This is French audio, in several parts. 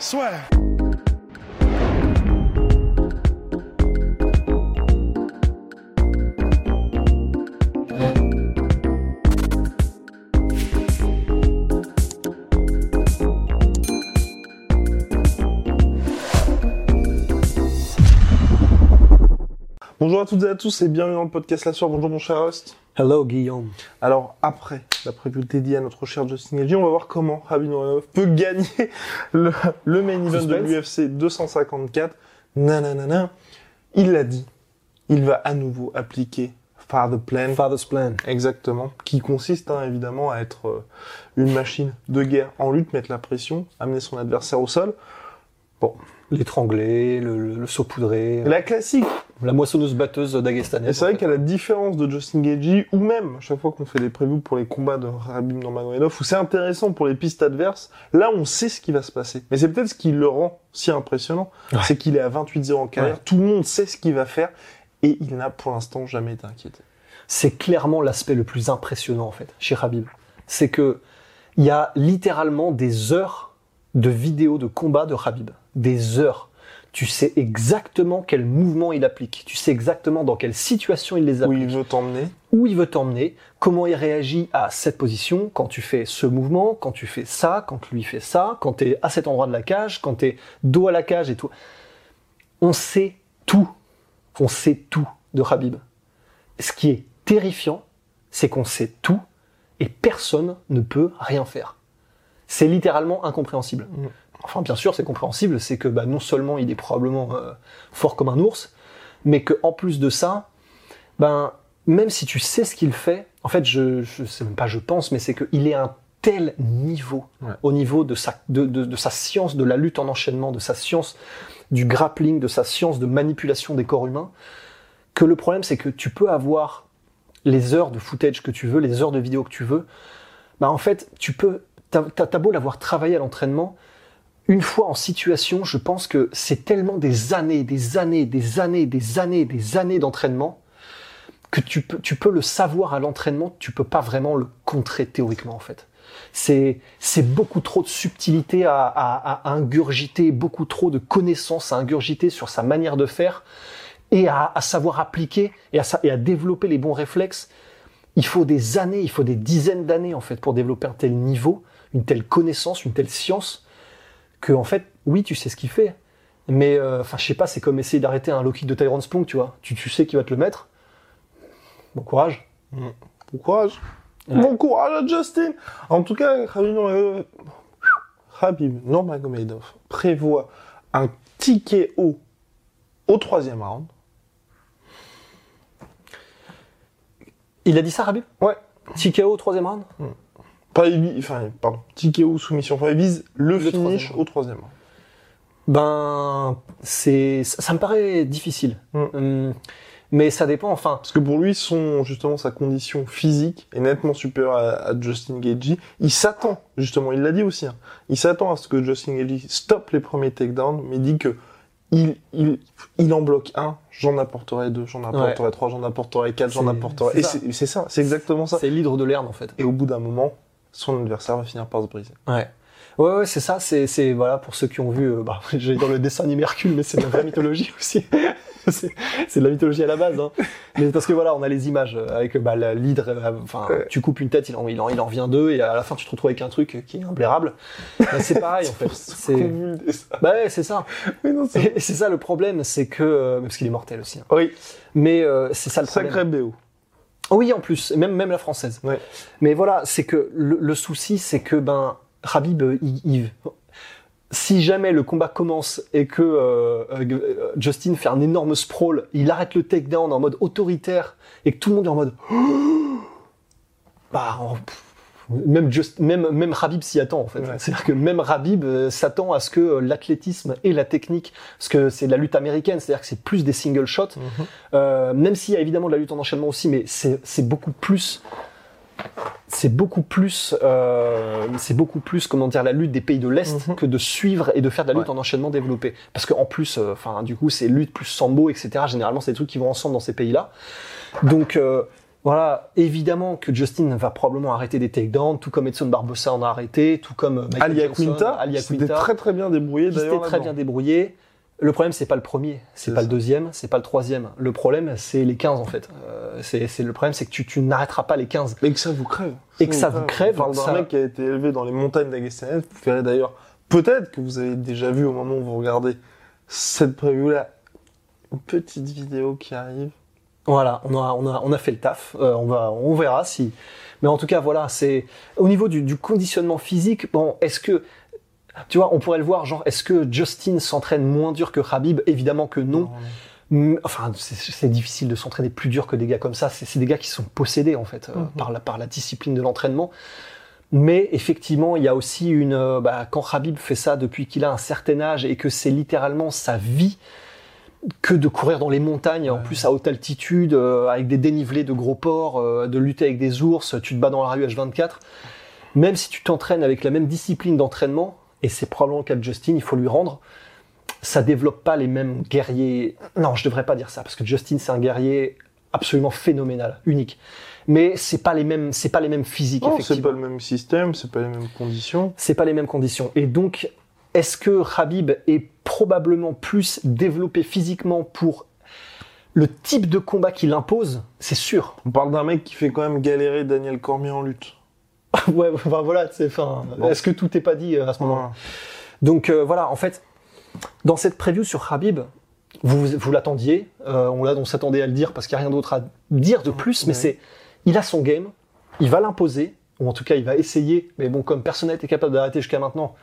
Swear. Bonjour à toutes et à tous et bienvenue dans le podcast La Soir. Bonjour mon cher Rust. Hello Guillaume. Alors après la preview dédiée à notre cher Justin Gagey, on va voir comment Rabin peut gagner le, le main event de l'UFC 254. Nanana. Il l'a dit, il va à nouveau appliquer Father Plan. Father's plan. Exactement. Qui consiste hein, évidemment à être euh, une machine de guerre en lutte, mettre la pression, amener son adversaire au sol. Bon, L'étrangler, le, le, le saupoudrer, la classique. la moissonneuse batteuse d'Agestanet. Et c'est vrai qu'à la différence de Justin Gagey, ou même à chaque fois qu'on fait des previews pour les combats de Rabim Nurmagomedov, où c'est intéressant pour les pistes adverses, là on sait ce qui va se passer. Mais c'est peut-être ce qui le rend si impressionnant, Ouais. c'est qu'il est à 28-0 en carrière, Ouais. tout le monde sait ce qu'il va faire, et il n'a pour l'instant jamais été inquiété. c'est clairement l'aspect le plus impressionnant en fait chez Habib. C'est que il y a littéralement des heures de vidéos de combat de Habib. Des heures. Tu sais exactement quel mouvement il applique. Tu sais exactement dans quelle situation il les Où applique. il veut t'emmener, où il veut t'emmener, comment il réagit à cette position, quand tu fais ce mouvement, quand tu fais ça, quand lui fait ça, quand tu es à cet endroit de la cage, quand tu es dos à la cage et tout. On sait tout. On sait tout de Habib. Ce qui est terrifiant, c'est qu'on sait tout et personne ne peut rien faire. C'est littéralement incompréhensible. Mm. Enfin, bien sûr, c'est compréhensible, c'est que bah, non seulement il est probablement euh, fort comme un ours, mais que en plus de ça, ben même si tu sais ce qu'il fait, en fait, je, je sais même pas, je pense, mais c'est qu'il est à un tel niveau, Ouais. au niveau de sa, de, de- de sa science de la lutte en enchaînement, de sa science du grappling, de sa science de manipulation des corps humains, que le problème c'est que tu peux avoir les heures de footage que tu veux, les heures de vidéo que tu veux, bah en fait, tu peux, t'as, t'as beau l'avoir travaillé à l'entraînement, une fois en situation, je pense que c'est tellement des années, des années, des années, des années, des années d'entraînement que tu peux, tu peux le savoir à l'entraînement, tu peux pas vraiment le contrer théoriquement en fait. C'est, c'est beaucoup trop de subtilité à, ingurgiter, beaucoup trop de connaissances à ingurgiter sur sa manière de faire et à, savoir appliquer et à, et à développer les bons réflexes. Il faut des années, il faut des dizaines d'années en fait pour développer un tel niveau, une telle connaissance, une telle science que en fait, oui, tu sais ce qu'il fait, mais euh, enfin, je sais pas, c'est comme essayer d'arrêter un low kick de Tyrone Splunk, tu vois. Tu, tu sais qu'il va te le mettre. Bon courage. bon courage. Ouais. Bon courage à Justin En tout cas, Nurmagomedov, Rabib Nurmagomedov prévoit un ticket haut au troisième round. Il a dit ça, Rabib Ouais. TKO au troisième round? Pas, il vi- enfin, pardon, TKO soumission. Vise le, Le finish troisième. au troisième. Ben, c'est, ça, ça me paraît difficile. Mm. Hum, mais ça dépend, enfin. Parce que pour lui, son, justement, sa condition physique est nettement supérieure à, à Justin Gagey. Il s'attend, justement, il l'a dit aussi, hein, il s'attend à ce que Justin Gagey stoppe les premiers takedowns, mais dit que il, il, il en bloque un, j'en apporterai deux, j'en apporterai trois, j'en apporterai quatre, j'en apporterai. Et c'est ça, c'est exactement ça. C'est l'hydre de l'herbe, en fait. Et au bout d'un moment, son adversaire va finir par se briser. Ouais. Ouais, ouais, c'est ça, c'est, c'est, voilà, pour ceux qui ont vu, euh, bah, j'allais dans le dessin animé Hercule, mais c'est de la vraie mythologie aussi. c'est, c'est de la mythologie à la base, hein. Mais parce que voilà, on a les images euh, avec, bah, la- l'hydre, euh, enfin, Ouais. tu coupes une tête, il en, il en, il en revient deux, et à la fin, tu te retrouves avec un truc qui est imblairable. Bah, c'est pareil, en fait. C'est, bah ouais, c'est ça. Mais non, c'est- Et c'est ça le problème, c'est que, euh, parce qu'il est mortel aussi. hein. Oui, Mais, euh, c'est ça le problème. sacré BO. Oui, en plus, même, même la française. Ouais. Mais voilà, c'est que le, le souci, c'est que ben Rabib, euh, il, il- si jamais le combat commence et que euh, euh, Justin fait un énorme sprawl, il arrête le takedown en mode autoritaire et que tout le monde est en mode bah même, just, même, même Rabib s'y attend en fait. Ouais. C'est-à-dire que même Rabib euh, s'attend à ce que euh, l'athlétisme et la technique, parce que c'est de la lutte américaine, c'est-à-dire que c'est plus des single shots, Mhm. euh, même s'il y a évidemment de la lutte en enchaînement aussi, mais c'est c'est beaucoup plus, c'est beaucoup plus, euh, c'est beaucoup plus, comment dire, la lutte des pays de l'Est Mhm. que de suivre et de faire de la lutte Ouais. en enchaînement développé. Parce qu'en plus, euh, enfin, du coup, c'est lutte plus sambo, etc. Généralement, c'est des trucs qui vont ensemble dans ces pays-là. Donc, euh, voilà, évidemment que Justin va probablement arrêter des takedowns, tout comme Edson Barbosa en a arrêté, tout comme euh, Michael Ali Johnson, Aquinta, Ali c'était Aquinta, très très bien débrouillé d'ailleurs. très bien débrouillé. Le problème, c'est pas le premier, c'est pas ça. le deuxième, c'est pas le troisième. Le problème, c'est les 15 en fait. Euh, c'est le problème, c'est que tu, tu n'arrêteras pas les 15. Et que ça vous crève. Et que ça vous crève, On parle d'un ça- mec qui a été élevé dans les montagnes d'Agastanet. Vous verrez d'ailleurs, peut-être que vous avez déjà vu au moment où vous regardez cette preview-là, une petite vidéo qui arrive. Voilà, on a, on a, on a fait le taf. Euh, on va, on verra si. Mais en tout cas, voilà, c'est au niveau du, du conditionnement physique. Bon, est-ce que tu vois, on pourrait le voir, genre, est-ce que Justin s'entraîne moins dur que Khabib? Évidemment que non. Enfin, c'est- difficile de s'entraîner plus dur que des gars comme ça. C'est des gars qui sont possédés en fait euh, Mhm. par la par la discipline de l'entraînement. Mais effectivement, il y a aussi une euh, bah, quand Khabib fait ça depuis qu'il a un certain âge et que c'est littéralement sa vie que de courir dans les montagnes, en plus à haute altitude, euh, avec des dénivelés de gros porcs, euh, de lutter avec des ours, tu te bats dans la rue H24. Même si tu t'entraînes avec la même discipline d'entraînement, et c'est probablement le cas de Justin, il faut lui rendre, ça développe pas les mêmes guerriers. Non, je devrais pas dire ça, parce que Justin, c'est un guerrier absolument phénoménal, unique. Mais c'est pas les mêmes, c'est pas les mêmes physiques, Non, c'est pas le même système, c'est pas les mêmes conditions. C'est pas les mêmes conditions. Et donc, est-ce que Khabib est probablement plus développé physiquement pour le type de combat qu'il impose? C'est sûr. On parle d'un mec qui fait quand même galérer Daniel Cormier en lutte. ouais, enfin voilà, c'est. Bon. Est-ce que tout est pas dit euh, à ce moment-là? Donc euh, voilà, en fait, dans cette preview sur Khabib, vous, vous l'attendiez, euh, on, l'a- on s'attendait à le dire parce qu'il n'y a rien d'autre à dire de plus, mais Ouais. c'est, il a son game, il va l'imposer, ou en tout cas il va essayer, mais bon, comme personne n'a été capable d'arrêter jusqu'à maintenant,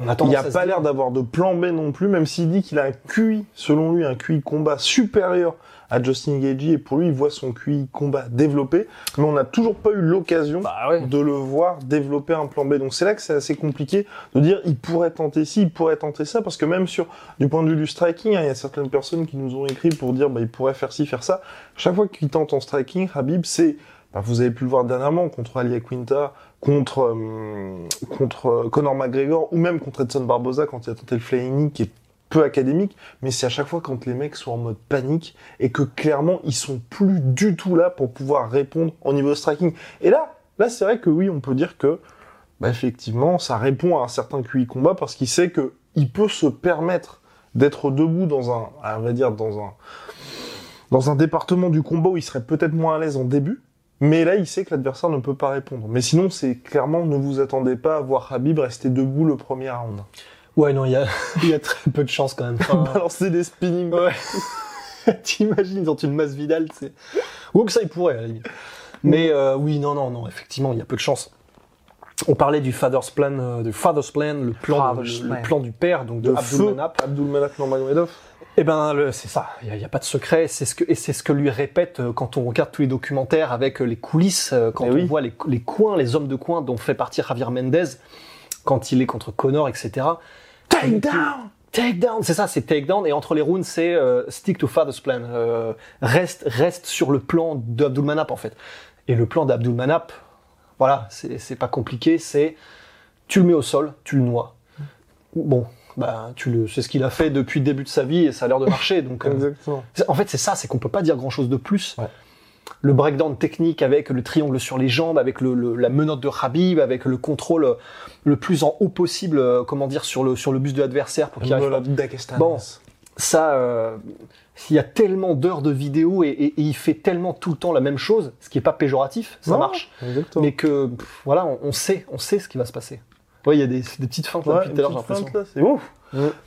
on. Il n'y a pas l'air d'avoir de plan B non plus, même s'il dit qu'il a un QI, selon lui, un QI combat supérieur à Justin Gagey, et pour lui, il voit son QI combat développé, mais on n'a toujours pas eu l'occasion Bah ouais. de le voir développer un plan B. Donc c'est là que c'est assez compliqué de dire il pourrait tenter ci, il pourrait tenter ça, parce que même sur du point de vue du striking, hein, il y a certaines personnes qui nous ont écrit pour dire bah, il pourrait faire ci, faire ça. Chaque fois qu'il tente en striking, Habib, c'est bah, vous avez pu le voir dernièrement contre Ali Quinta, contre euh, contre Conor McGregor ou même contre Edson Barboza quand il a tenté le flying qui est peu académique, mais c'est à chaque fois quand les mecs sont en mode panique et que clairement ils sont plus du tout là pour pouvoir répondre au niveau striking. Et là, là c'est vrai que oui, on peut dire que bah, effectivement, ça répond à un certain QI combat parce qu'il sait que il peut se permettre d'être debout dans un, on va dire dans un dans un département du combat où il serait peut-être moins à l'aise en début, mais là il sait que l'adversaire ne peut pas répondre. Mais sinon, c'est clairement ne vous attendez pas à voir Habib rester debout le premier round. Ouais, non, il y a, il y a très peu de chance quand même. Enfin, Balancer des spinning. Ouais. T'imagines dans une masse Vidal, c'est. Ou que ça, il pourrait, à la limite. Mais euh, oui, non, non, non, effectivement, il y a peu de chance. On parlait du father's plan, euh, du father's plan, le plan, de- Father's le, plan. le plan du père, donc de De Abdul Manap. Nurmagomedov. Eh ben, le- c'est ça. Il n'y a, pas de secret. C'est ce que et c'est ce que lui répète euh, quand on regarde tous les documentaires avec euh, les coulisses, euh, quand Eh on oui. voit les, les coins, les hommes de coin dont fait partie Javier Mendez quand il est contre Connor, etc. Take down! Take down, c'est ça, c'est take down. Et entre les rounds, c'est euh, stick to father's plan. Euh, reste, reste sur le plan d'Abdul Manap en fait. Et le plan d'Abdul Manap, voilà, c'est c'est pas compliqué. C'est tu le mets au sol, tu le noies. Bon, bah tu le, c'est ce qu'il a fait depuis le début de sa vie et ça a l'air de marcher. Donc, euh, En fait, c'est ça, c'est qu'on peut pas dire grand chose de plus. Ouais. Le breakdown technique avec le triangle sur les jambes, avec le, le- la menotte de Habib, avec le contrôle euh, le plus en haut possible, euh, comment dire, sur le, sur le buste de l'adversaire pour qu'il arrive pas. Bon. Ça, euh, il y a tellement d'heures de vidéos et, et- et il fait tellement tout le temps la même chose, ce qui est pas péjoratif, ça Non, marche, Exactement. mais que pff, voilà, on, on sait, on sait ce qui va se passer. Ouais, il y a des, des petites feintes là depuis tout à l'heure, j'ai l'impression. c'est ouf.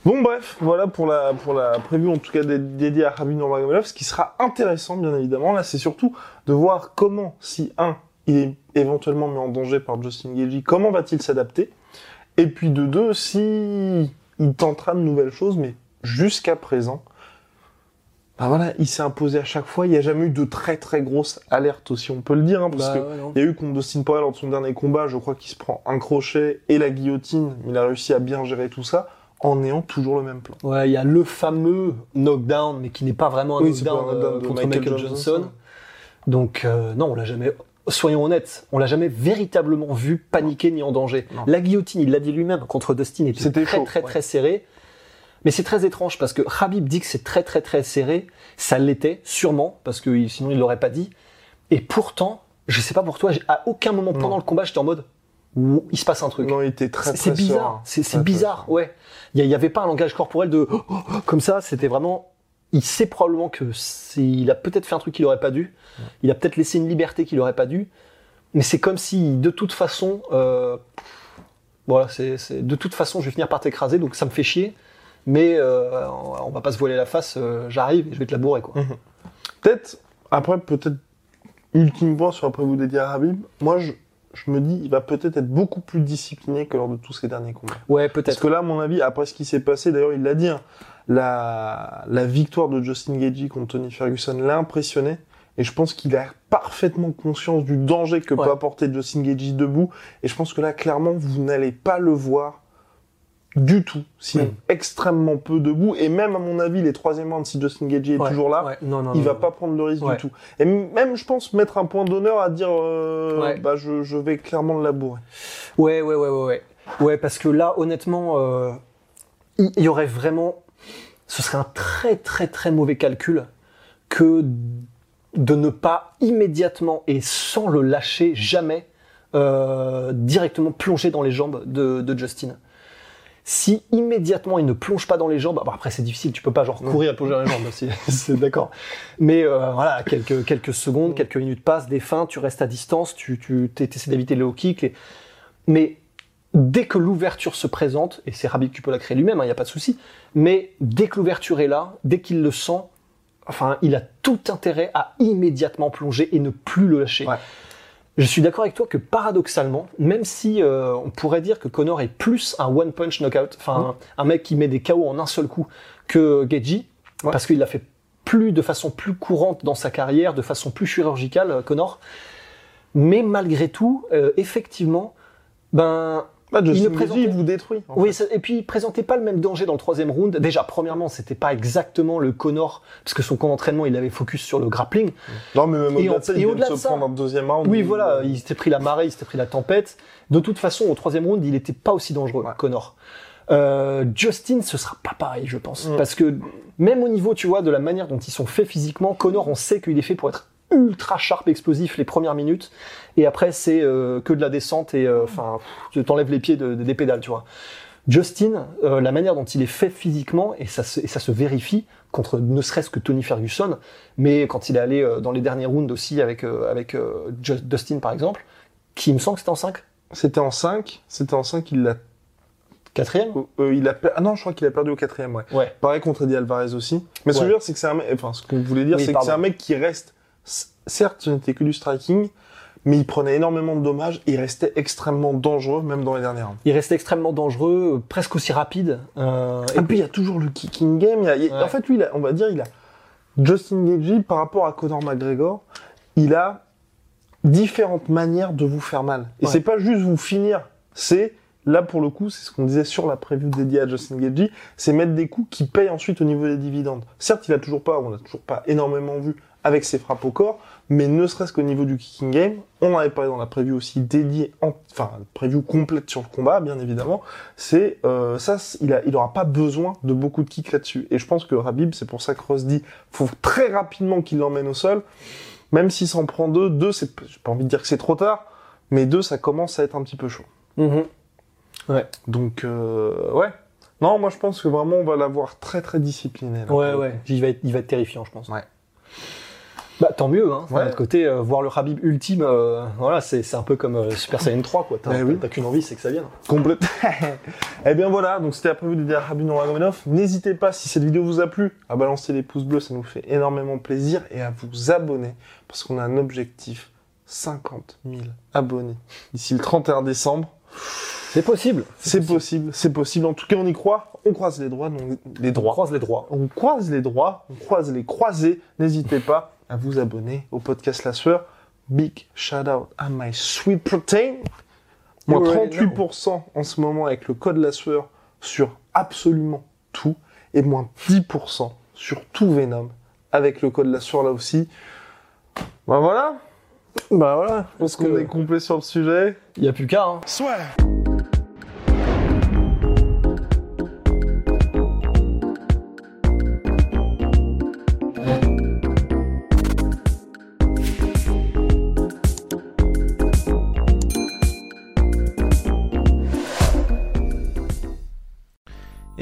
Bon bref, voilà pour la pour la preview en tout cas dé- dédiée à Khabib Nurmagomedov. Ce qui sera intéressant bien évidemment là, c'est surtout de voir comment si un il est éventuellement mis en danger par Justin Gaethje, comment va-t-il s'adapter? Et puis de deux, si il tentera de nouvelles choses, mais jusqu'à présent, bah voilà, il s'est imposé à chaque fois. Il n'y a jamais eu de très très grosses alertes aussi, on peut le dire, hein, parce Bah, que ouais, non. il y a eu contre Dustin Poirier lors de son dernier combat, je crois qu'il se prend un crochet et la guillotine. mais Il a réussi à bien gérer tout ça en ayant toujours le même plan. Ouais, il y a le fameux knockdown, mais qui n'est pas vraiment un Oui, knockdown, un knockdown euh, contre Michael Michael, Johnson. Johnson. Donc euh, non, on l'a jamais. Soyons honnêtes, on l'a jamais véritablement vu paniquer ni en danger. Non. La guillotine, il l'a dit lui-même contre Dustin, était C'était très chaud, très ouais. très serré. Mais c'est très étrange parce que Habib dit que c'est très très très serré. Ça l'était sûrement parce que sinon il l'aurait pas dit. Et pourtant, je sais pas pour toi, à aucun moment pendant Non. le combat j'étais en mode Ouh, il se passe un truc. Non, il était très C'est c'est très bizarre, c'est Très, très bizarre, ouais. Il n'y avait pas un langage corporel de oh, oh, comme ça, c'était vraiment. Il sait probablement que il a peut-être fait un truc qu'il aurait pas dû, il a peut-être laissé une liberté qu'il aurait pas dû, mais c'est comme si de toute façon, euh, voilà, c'est- de toute façon, je vais finir par t'écraser, donc ça me fait chier, mais euh, on va pas se voiler la face, euh, j'arrive et je vais te la bourrer, quoi. Peut-être, après, peut-être, ultime point sur après vous dédier à Habib, moi je, je me dis, il va peut-être être beaucoup plus discipliné que lors de tous ses derniers combats. Ouais, Parce peut-être. que là, à mon avis, après ce qui s'est passé, d'ailleurs, il l'a dit, hein, la, la victoire de Justin Gagey contre Tony Ferguson l'a impressionné. Et je pense qu'il a parfaitement conscience du danger que Ouais. peut apporter Justin Gagey debout. Et je pense que là, clairement, vous n'allez pas le voir du tout, sinon Mm. extrêmement peu debout. Et même, à mon avis, les troisième rounds, si Justin Gagey est Ouais, toujours là, ouais, non, non, il non, va pas prendre le risque Ouais. du tout. Et même, je pense, mettre un point d'honneur à dire, euh, Ouais. bah, je, je vais clairement le labourer. Ouais, ouais, ouais, ouais, ouais. Ouais, parce que là, honnêtement, euh, il il y aurait vraiment. Ce serait un très, très, très mauvais calcul que de ne pas immédiatement et sans le lâcher jamais euh, directement plonger dans les jambes de, de Justin. Si immédiatement il ne plonge pas dans les jambes, bon, après c'est difficile, tu peux pas genre courir et plonger dans les jambes, c'est- c'est d'accord. Mais euh, voilà, quelques, quelques secondes, quelques minutes passent, des fins, tu restes à distance, tu, tu essaies d'éviter les low kicks. les- Mais dès que l'ouverture se présente, et c'est Rabib qui peut la créer lui-même, il n'y a pas de souci, mais dès que l'ouverture est là, dès qu'il le sent, enfin, il a tout intérêt à immédiatement plonger et ne plus le lâcher. Ouais. Je suis d'accord avec toi que paradoxalement, même si euh, on pourrait dire que Connor est plus un one punch knockout, enfin un, un mec qui met des KO en un seul coup que Geji, Ouais. parce qu'il l'a fait plus de façon plus courante dans sa carrière, de façon plus chirurgicale, euh, Connor. Mais malgré tout, euh, effectivement, ben Justin ne présentait- il vous détruit. oui, ça- et puis il présentait pas le même danger dans le troisième round. Déjà, premièrement, c'était pas exactement le Connor, parce que son camp d'entraînement, il avait focus sur le grappling. Non, mais même au-delà de ça, il vient de se ça- prendre un deuxième round. Oui, voilà, il s'était pris la marée, il s'était pris la tempête. De toute façon, au troisième round, il était pas aussi dangereux, Ouais. Connor. Euh, Justin, ce sera pas pareil, je pense. Mm. Parce que même au niveau, tu vois, de la manière dont ils sont faits physiquement, Connor, on sait qu'il est fait pour être ultra sharp, explosif les premières minutes. Et après, c'est euh, que de la descente et, euh, enfin, tu t'enlèves les pieds de- de- des pédales, tu vois. Justin, euh, la manière dont il est fait physiquement, et ça se, et ça se vérifie contre ne serait-ce que Tony Ferguson, mais quand il est allé euh, dans les derniers rounds aussi avec, euh, avec euh, Ju- Dustin par exemple, qui il me semble que c'était en 5 C'était en 5. C'était en 5, il l'a. Quatrième? Euh, il a Ah non, je crois qu'il a perdu au quatrième, ouais. Ouais. Pareil contre Eddie Alvarez aussi. Mais ce que je veux dire, c'est que c'est un mec. Enfin, ce qu'on voulait dire, Oui, c'est que c'est un mec qui reste. Certes, ce n'était que du striking, mais il prenait énormément de dommages. Il restait extrêmement dangereux, même dans les dernières rounds. Il restait extrêmement dangereux, euh, presque aussi rapide. euh, Et puis il y a toujours le kicking game. il y a- il y a- Ouais. En fait, lui, il a- on va dire, il a Justin Gagey par rapport à Conor McGregor, il a différentes manières de vous faire mal. Et Ouais. c'est pas juste vous finir, c'est là pour le coup, c'est ce qu'on disait sur la preview dédiée à Justin Gagey, c'est mettre des coups qui payent ensuite au niveau des dividendes. Certes, il a toujours pas, on l'a toujours pas énormément vu avec ses frappes au corps, mais ne serait-ce qu'au niveau du kicking game, on en avait parlé dans la preview aussi dédiée, en, enfin preview complète sur le combat, bien évidemment. C'est euh, ça, il a, il aura pas besoin de beaucoup de kicks là-dessus. Et je pense que Rabib, c'est pour ça que Ross dit, faut très rapidement qu'il l'emmène au sol, même s'il s'en prend deux, deux, c'est, j'ai pas envie de dire que c'est trop tard, mais deux, ça commence à être un petit peu chaud. mhm. Donc euh, ouais. Non, moi je pense que vraiment on va l'avoir très très discipliné. là. Ouais, ouais, il va, être, il va être terrifiant, je pense. Ouais. Bah, tant mieux, hein. D'un Ouais. autre côté, euh, voir le Habib ultime, euh, voilà, c'est c'est un peu comme euh, Super Saiyan 3, quoi. T'as Eh oui. t'as qu'une envie, c'est que ça vienne. Complète. eh bien voilà, donc c'était la prévue de Habib Nurmagomedov. N'hésitez pas, si cette vidéo vous a plu, à balancer les pouces bleus, ça nous fait énormément plaisir, et à vous abonner, parce qu'on a un objectif 50 000 abonnés d'ici le 31 décembre. C'est possible. C'est possible, c'est possible. En tout cas, on y croit. On croise les droits, donc les On droits. croise les droits. On croise les droits, on croise les croisés. N'hésitez pas à vous abonner au podcast La Sueur. Big shout out à My Sweet Protein. Moins You already 38% en ce moment avec le code La Sueur sur absolument tout. Et moins 10% sur tout Venom avec le code La Sueur là aussi. Bah voilà, Bah voilà. je pense qu'on est complet sur le sujet? Il n'y a plus qu'à. Hein.